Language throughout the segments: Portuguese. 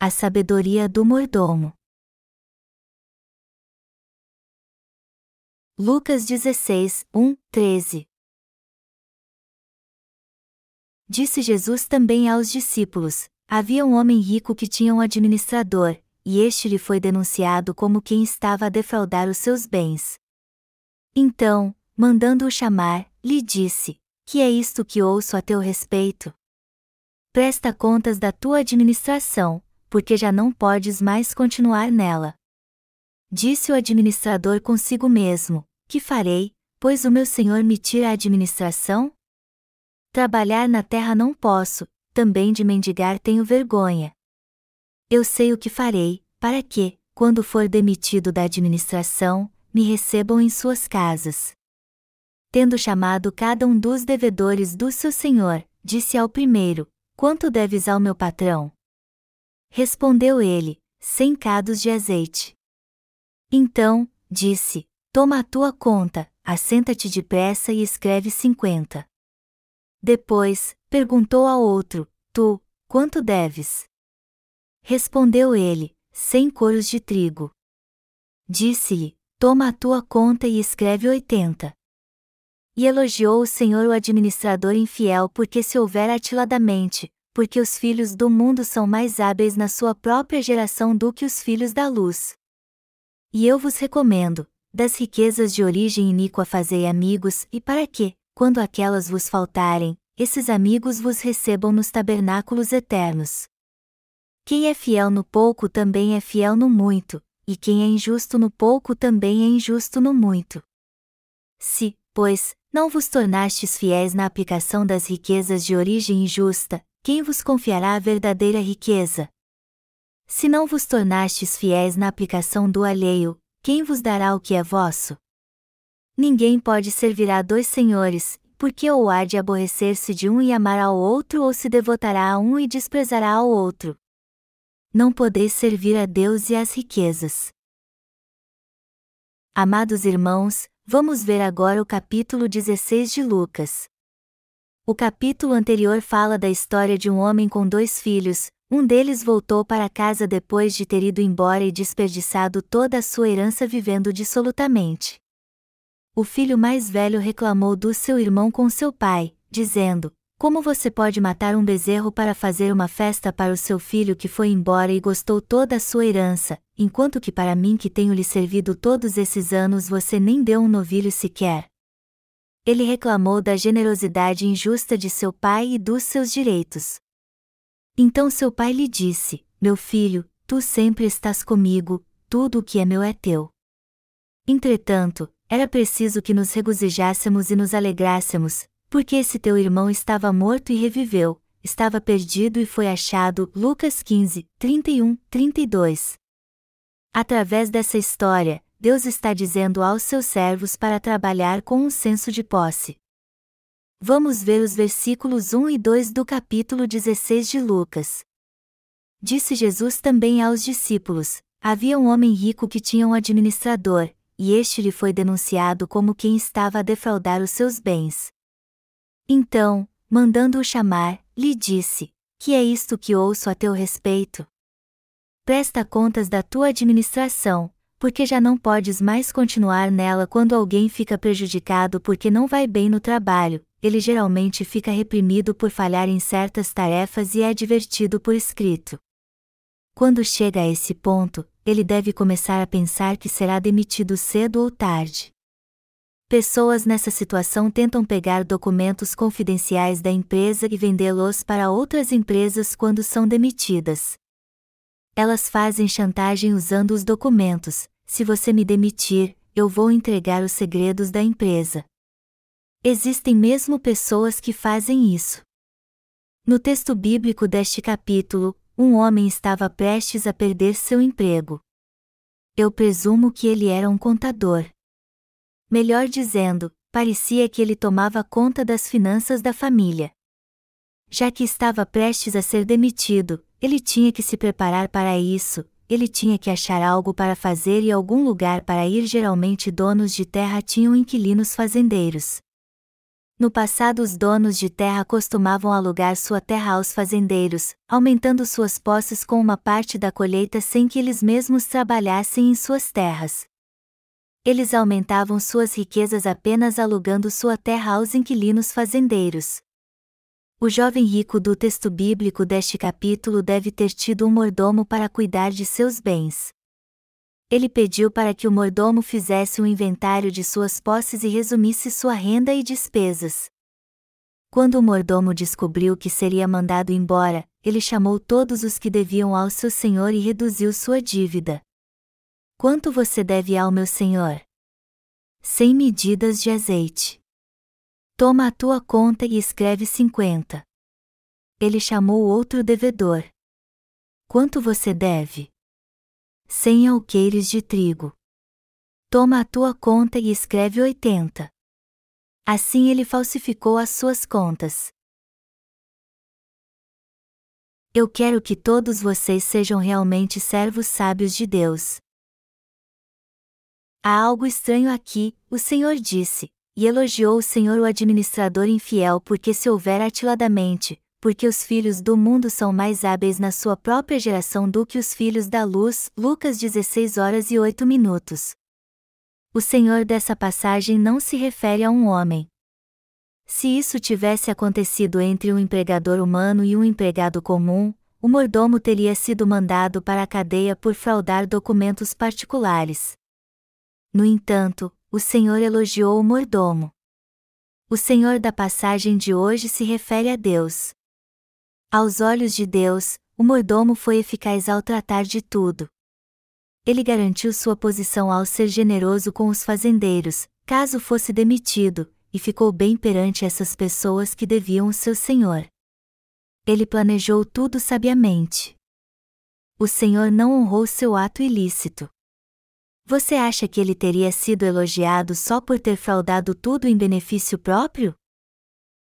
A sabedoria do mordomo. Lucas 16, 1, 13 Disse Jesus também aos discípulos: Havia um homem rico que tinha um administrador, e este lhe foi denunciado como quem estava a defraudar os seus bens. Então, mandando-o chamar, lhe disse: Que é isto que ouço a teu respeito? Presta contas da tua administração, porque já não podes mais continuar nela. Disse o administrador consigo mesmo: Que farei, pois o meu senhor me tira a administração? Trabalhar na terra não posso, também de mendigar tenho vergonha. Eu sei o que farei, para que, quando for demitido da administração, me recebam em suas casas. Tendo chamado cada um dos devedores do seu senhor, disse ao primeiro: Quanto deves ao meu patrão? Respondeu ele: Cem cados de azeite. Então, disse: Toma a tua conta, assenta-te depressa e escreve cinquenta. Depois, perguntou ao outro: Tu, quanto deves? Respondeu ele: Cem coros de trigo. Disse-lhe: Toma a tua conta e escreve oitenta. E elogiou o Senhor o administrador infiel porque se houver atiladamente, porque os filhos do mundo são mais hábeis na sua própria geração do que os filhos da luz. E eu vos recomendo, das riquezas de origem iníqua fazei amigos, e para que, quando aquelas vos faltarem, esses amigos vos recebam nos tabernáculos eternos. Quem é fiel no pouco também é fiel no muito, e quem é injusto no pouco também é injusto no muito. Se, pois, não vos tornastes fiéis na aplicação das riquezas de origem injusta, quem vos confiará a verdadeira riqueza? Se não vos tornastes fiéis na aplicação do alheio, quem vos dará o que é vosso? Ninguém pode servir a dois senhores, porque ou há de aborrecer-se de um e amar ao outro ou se devotará a um e desprezará ao outro. Não podeis servir a Deus e às riquezas. Amados irmãos, vamos ver agora o capítulo 16 de Lucas. O capítulo anterior fala da história de um homem com dois filhos, um deles voltou para casa depois de ter ido embora e desperdiçado toda a sua herança vivendo dissolutamente. O filho mais velho reclamou do seu irmão com seu pai, dizendo: Como você pode matar um bezerro para fazer uma festa para o seu filho que foi embora e gostou toda a sua herança, enquanto que para mim que tenho lhe servido todos esses anos você nem deu um novilho sequer? Ele reclamou da generosidade injusta de seu pai e dos seus direitos. Então seu pai lhe disse: Meu filho, tu sempre estás comigo, tudo o que é meu é teu. Entretanto, era preciso que nos regozijássemos e nos alegrássemos, porque esse teu irmão estava morto e reviveu, estava perdido e foi achado. Lucas 15, 31, 32. Através dessa história, Deus está dizendo aos seus servos para trabalhar com um senso de posse. Vamos ver os versículos 1 e 2 do capítulo 16 de Lucas. Disse Jesus também aos discípulos: Havia um homem rico que tinha um administrador, e este lhe foi denunciado como quem estava a defraudar os seus bens. Então, mandando-o chamar, lhe disse: Que é isto que ouço a teu respeito? Presta contas da tua administração, porque já não podes mais continuar nela quando alguém fica prejudicado porque não vai bem no trabalho, ele geralmente fica reprimido por falhar em certas tarefas e é advertido por escrito. Quando chega a esse ponto, ele deve começar a pensar que será demitido cedo ou tarde. Pessoas nessa situação tentam pegar documentos confidenciais da empresa e vendê-los para outras empresas quando são demitidas elas fazem chantagem usando os documentos: se você me demitir, eu vou entregar os segredos da empresa. Existem mesmo pessoas que fazem isso. No texto bíblico deste capítulo, um homem estava prestes a perder seu emprego. Eu presumo que ele era um contador. Melhor dizendo, parecia que ele tomava conta das finanças da família. Já que estava prestes a ser demitido, ele tinha que se preparar para isso, ele tinha que achar algo para fazer e algum lugar para ir. Geralmente, donos de terra tinham inquilinos fazendeiros. No passado, os donos de terra costumavam alugar sua terra aos fazendeiros, aumentando suas posses com uma parte da colheita sem que eles mesmos trabalhassem em suas terras. Eles aumentavam suas riquezas apenas alugando sua terra aos inquilinos fazendeiros. O jovem rico do texto bíblico deste capítulo deve ter tido um mordomo para cuidar de seus bens. Ele pediu para que o mordomo fizesse um inventário de suas posses e resumisse sua renda e despesas. Quando o mordomo descobriu que seria mandado embora, ele chamou todos os que deviam ao seu senhor e reduziu sua dívida. Quanto você deve ao meu senhor? Cem medidas de azeite. Toma a tua conta e escreve cinquenta. Ele chamou outro devedor. Quanto você deve? Cem alqueires de trigo. Toma a tua conta e escreve oitenta. Assim ele falsificou as suas contas. Eu quero que todos vocês sejam realmente servos sábios de Deus. Há algo estranho aqui, o Senhor disse e elogiou o Senhor o administrador infiel porque se houver atiladamente, porque os filhos do mundo são mais hábeis na sua própria geração do que os filhos da luz. Lucas 16 horas e 8 minutos. O Senhor dessa passagem não se refere a um homem. Se isso tivesse acontecido entre um empregador humano e um empregado comum, o mordomo teria sido mandado para a cadeia por fraudar documentos particulares. No entanto, o Senhor elogiou o mordomo. O Senhor da passagem de hoje se refere a Deus. Aos olhos de Deus, o mordomo foi eficaz ao tratar de tudo. Ele garantiu sua posição ao ser generoso com os fazendeiros, caso fosse demitido, e ficou bem perante essas pessoas que deviam o seu senhor. Ele planejou tudo sabiamente. O Senhor não honrou seu ato ilícito. Você acha que ele teria sido elogiado só por ter fraudado tudo em benefício próprio?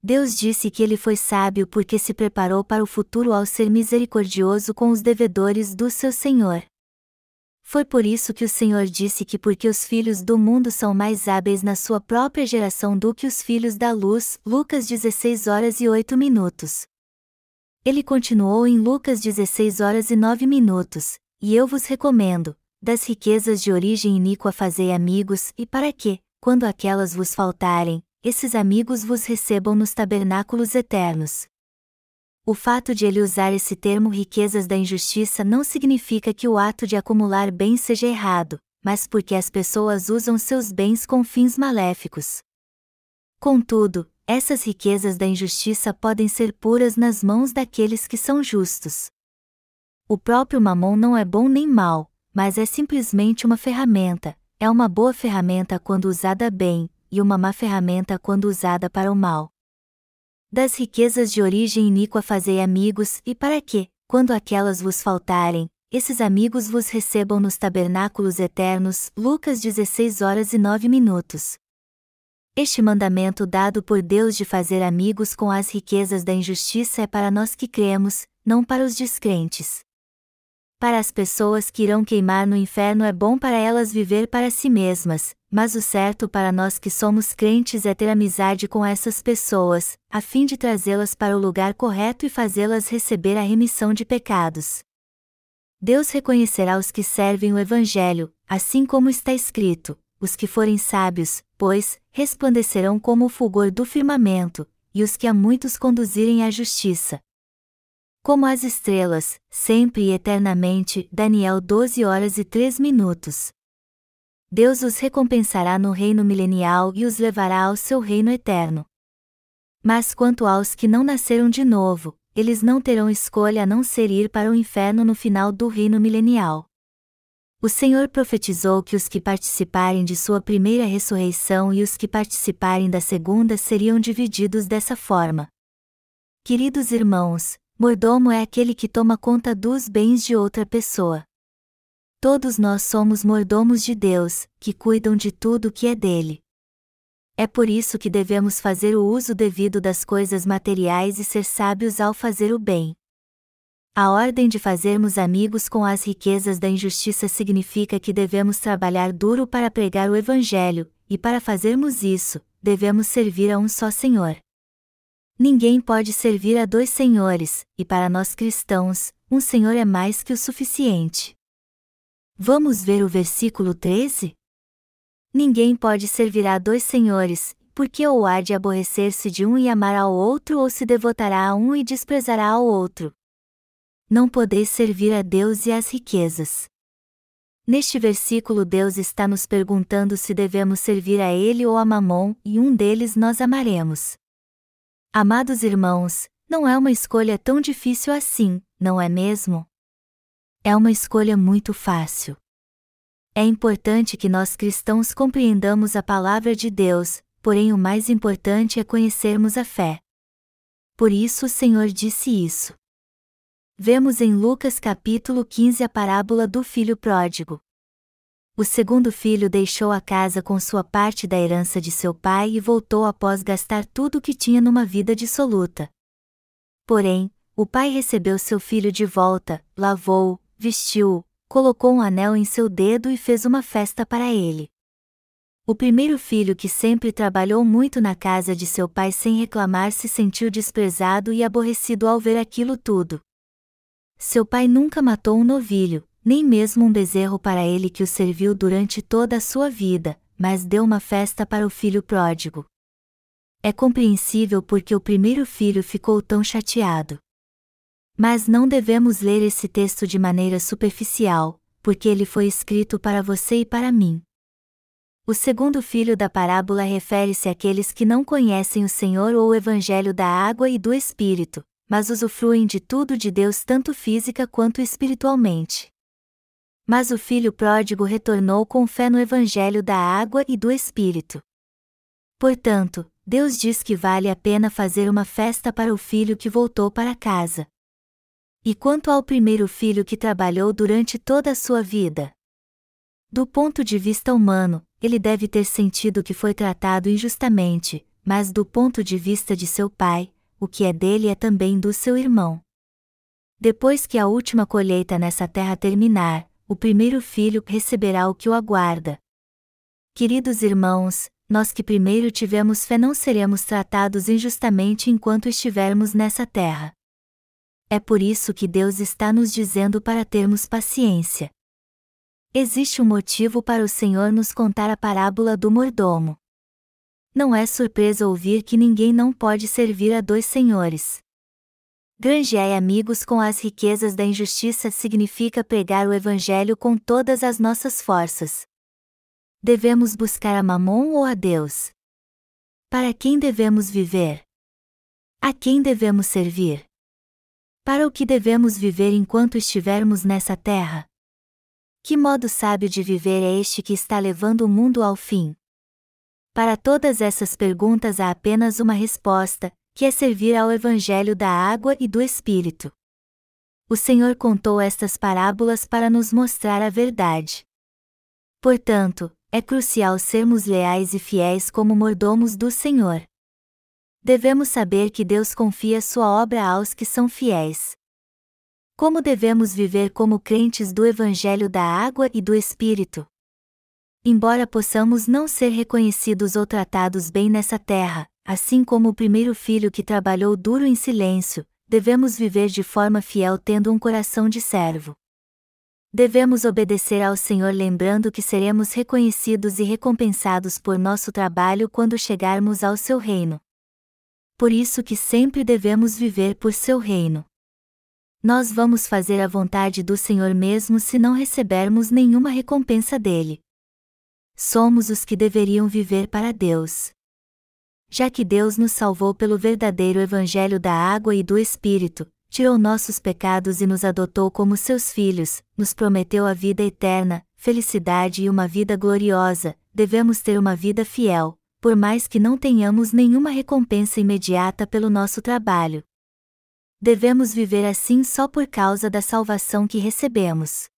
Deus disse que ele foi sábio porque se preparou para o futuro ao ser misericordioso com os devedores do seu Senhor. Foi por isso que o Senhor disse que porque os filhos do mundo são mais hábeis na sua própria geração do que os filhos da luz, Lucas 16 horas e 8 minutos. Ele continuou em Lucas 16 horas e 9 minutos, e eu vos recomendo, das riquezas de origem iníqua fazei amigos, e para que, quando aquelas vos faltarem, esses amigos vos recebam nos tabernáculos eternos. O fato de ele usar esse termo riquezas da injustiça não significa que o ato de acumular bens seja errado, mas porque as pessoas usam seus bens com fins maléficos. Contudo, essas riquezas da injustiça podem ser puras nas mãos daqueles que são justos. O próprio mamon não é bom nem mau, mas é simplesmente uma ferramenta, é uma boa ferramenta quando usada bem, e uma má ferramenta quando usada para o mal. Das riquezas de origem iníqua fazei amigos, e para que, quando aquelas vos faltarem, esses amigos vos recebam nos tabernáculos eternos. Lucas 16 horas e 9 minutos. Este mandamento dado por Deus de fazer amigos com as riquezas da injustiça é para nós que cremos, não para os descrentes. Para as pessoas que irão queimar no inferno é bom para elas viver para si mesmas, mas o certo para nós que somos crentes é ter amizade com essas pessoas, a fim de trazê-las para o lugar correto e fazê-las receber a remissão de pecados. Deus reconhecerá os que servem o Evangelho, assim como está escrito: os que forem sábios, pois, resplandecerão como o fulgor do firmamento, e os que a muitos conduzirem à justiça, como as estrelas, sempre e eternamente. Daniel 12 horas e 3 minutos. Deus os recompensará no reino milenial e os levará ao seu reino eterno. Mas quanto aos que não nasceram de novo, eles não terão escolha a não ser ir para o inferno no final do reino milenial. O Senhor profetizou que os que participarem de sua primeira ressurreição e os que participarem da segunda seriam divididos dessa forma. Queridos irmãos, Mordomo é aquele que toma conta dos bens de outra pessoa. Todos nós somos mordomos de Deus, que cuidam de tudo que é dele. É por isso que devemos fazer o uso devido das coisas materiais e ser sábios ao fazer o bem. A ordem de fazermos amigos com as riquezas da injustiça significa que devemos trabalhar duro para pregar o Evangelho, e para fazermos isso, devemos servir a um só Senhor. Ninguém pode servir a dois senhores, e para nós cristãos, um Senhor é mais que o suficiente. Vamos ver o versículo 13? Ninguém pode servir a dois senhores, porque ou há de aborrecer-se de um e amar ao outro ou se devotará a um e desprezará ao outro. Não podeis servir a Deus e às riquezas. Neste versículo Deus está nos perguntando se devemos servir a Ele ou a Mamon, e um deles nós amaremos. Amados irmãos, não é uma escolha tão difícil assim, não é mesmo? É uma escolha muito fácil. É importante que nós cristãos compreendamos a palavra de Deus, porém o mais importante é conhecermos a fé. Por isso o Senhor disse isso. Vemos em Lucas capítulo 15 a parábola do filho pródigo. O segundo filho deixou a casa com sua parte da herança de seu pai e voltou após gastar tudo o que tinha numa vida dissoluta. Porém, o pai recebeu seu filho de volta, lavou-o, vestiu-o, colocou um anel em seu dedo e fez uma festa para ele. O primeiro filho que sempre trabalhou muito na casa de seu pai sem reclamar se sentiu desprezado e aborrecido ao ver aquilo tudo. Seu pai nunca matou um novilho, nem mesmo um bezerro para ele que o serviu durante toda a sua vida, mas deu uma festa para o filho pródigo. É compreensível porque o primeiro filho ficou tão chateado. Mas não devemos ler esse texto de maneira superficial, porque ele foi escrito para você e para mim. O segundo filho da parábola refere-se àqueles que não conhecem o Senhor ou o Evangelho da água e do Espírito, mas usufruem de tudo de Deus tanto física quanto espiritualmente. Mas o filho pródigo retornou com fé no Evangelho da água e do Espírito. Portanto, Deus diz que vale a pena fazer uma festa para o filho que voltou para casa. E quanto ao primeiro filho que trabalhou durante toda a sua vida? Do ponto de vista humano, ele deve ter sentido que foi tratado injustamente, mas do ponto de vista de seu pai, o que é dele é também do seu irmão. Depois que a última colheita nessa terra terminar, o primeiro filho receberá o que o aguarda. Queridos irmãos, nós que primeiro tivemos fé não seremos tratados injustamente enquanto estivermos nessa terra. É por isso que Deus está nos dizendo para termos paciência. Existe um motivo para o Senhor nos contar a parábola do mordomo. Não é surpresa ouvir que ninguém não pode servir a dois senhores. Granjear amigos com as riquezas da injustiça significa pregar o Evangelho com todas as nossas forças. Devemos buscar a Mamon ou a Deus? Para quem devemos viver? A quem devemos servir? Para o que devemos viver enquanto estivermos nessa terra? Que modo sábio de viver é este que está levando o mundo ao fim? Para todas essas perguntas há apenas uma resposta, que é servir ao Evangelho da água e do Espírito. O Senhor contou estas parábolas para nos mostrar a verdade. Portanto, é crucial sermos leais e fiéis como mordomos do Senhor. Devemos saber que Deus confia sua obra aos que são fiéis. Como devemos viver como crentes do Evangelho da Água e do Espírito? embora possamos não ser reconhecidos ou tratados bem nessa terra, assim como o primeiro filho que trabalhou duro em silêncio, devemos viver de forma fiel tendo um coração de servo. Devemos obedecer ao Senhor lembrando que seremos reconhecidos e recompensados por nosso trabalho quando chegarmos ao seu reino. Por isso que sempre devemos viver por seu reino. Nós vamos fazer a vontade do Senhor mesmo se não recebermos nenhuma recompensa dele somos os que deveriam viver para Deus. Já que Deus nos salvou pelo verdadeiro Evangelho da água e do Espírito, tirou nossos pecados e nos adotou como seus filhos, nos prometeu a vida eterna, felicidade e uma vida gloriosa, devemos ter uma vida fiel, por mais que não tenhamos nenhuma recompensa imediata pelo nosso trabalho. Devemos viver assim só por causa da salvação que recebemos.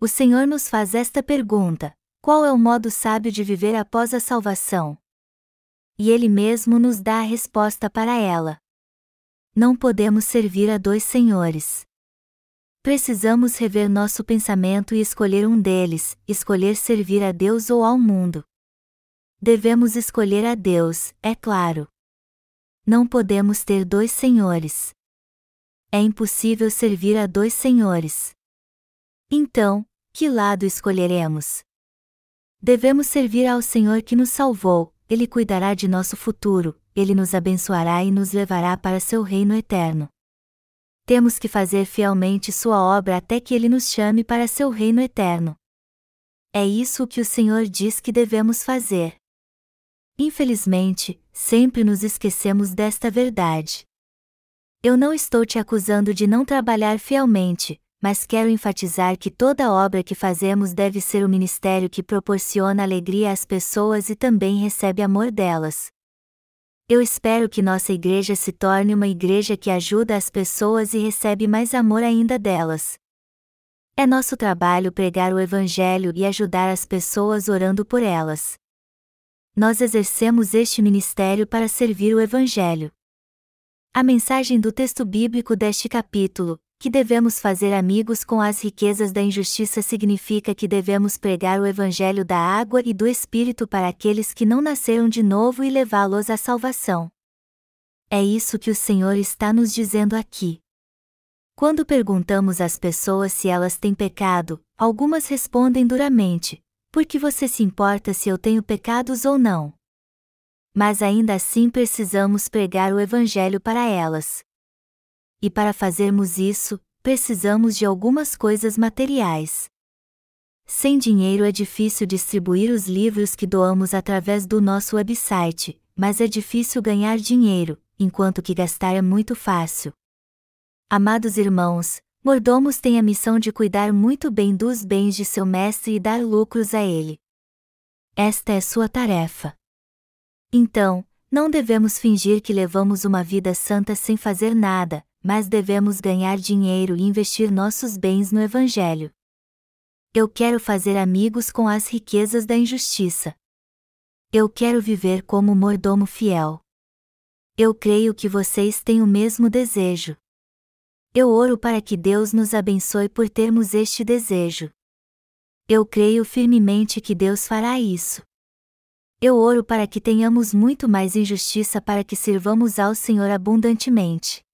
O Senhor nos faz esta pergunta: qual é o modo sábio de viver após a salvação? E Ele mesmo nos dá a resposta para ela. Não podemos servir a dois senhores. Precisamos rever nosso pensamento e escolher um deles, escolher servir a Deus ou ao mundo. devemos escolher a Deus, é claro. Não podemos ter dois senhores. É impossível servir a dois senhores. Então, que lado escolheremos? Devemos servir ao Senhor que nos salvou, Ele cuidará de nosso futuro, Ele nos abençoará e nos levará para seu reino eterno. Temos que fazer fielmente Sua obra até que Ele nos chame para seu reino eterno. É isso que o Senhor diz que devemos fazer. Infelizmente, sempre nos esquecemos desta verdade. Eu não estou te acusando de não trabalhar fielmente, mas quero enfatizar que toda obra que fazemos deve ser o ministério que proporciona alegria às pessoas e também recebe amor delas. Eu espero que nossa igreja se torne uma igreja que ajuda as pessoas e recebe mais amor ainda delas. É nosso trabalho pregar o Evangelho e ajudar as pessoas orando por elas. Nós exercemos este ministério para servir o Evangelho. A mensagem do texto bíblico deste capítulo, que devemos fazer amigos com as riquezas da injustiça significa que devemos pregar o Evangelho da água e do Espírito para aqueles que não nasceram de novo e levá-los à salvação. É isso que o Senhor está nos dizendo aqui. Quando perguntamos às pessoas se elas têm pecado, algumas respondem duramente: Por que você se importa se eu tenho pecados ou não? Mas ainda assim precisamos pregar o Evangelho para elas. E para fazermos isso, precisamos de algumas coisas materiais. Sem dinheiro é difícil distribuir os livros que doamos através do nosso website, mas é difícil ganhar dinheiro, enquanto que gastar é muito fácil. Amados irmãos, mordomos têm a missão de cuidar muito bem dos bens de seu mestre e dar lucros a ele. Esta é sua tarefa. Então, não devemos fingir que levamos uma vida santa sem fazer nada, mas devemos ganhar dinheiro e investir nossos bens no Evangelho. Eu quero fazer amigos com as riquezas da injustiça. Eu quero viver como mordomo fiel. Eu creio que vocês têm o mesmo desejo. Eu oro para que Deus nos abençoe por termos este desejo. Eu creio firmemente que Deus fará isso. Eu oro para que tenhamos muito mais injustiça para que sirvamos ao Senhor abundantemente.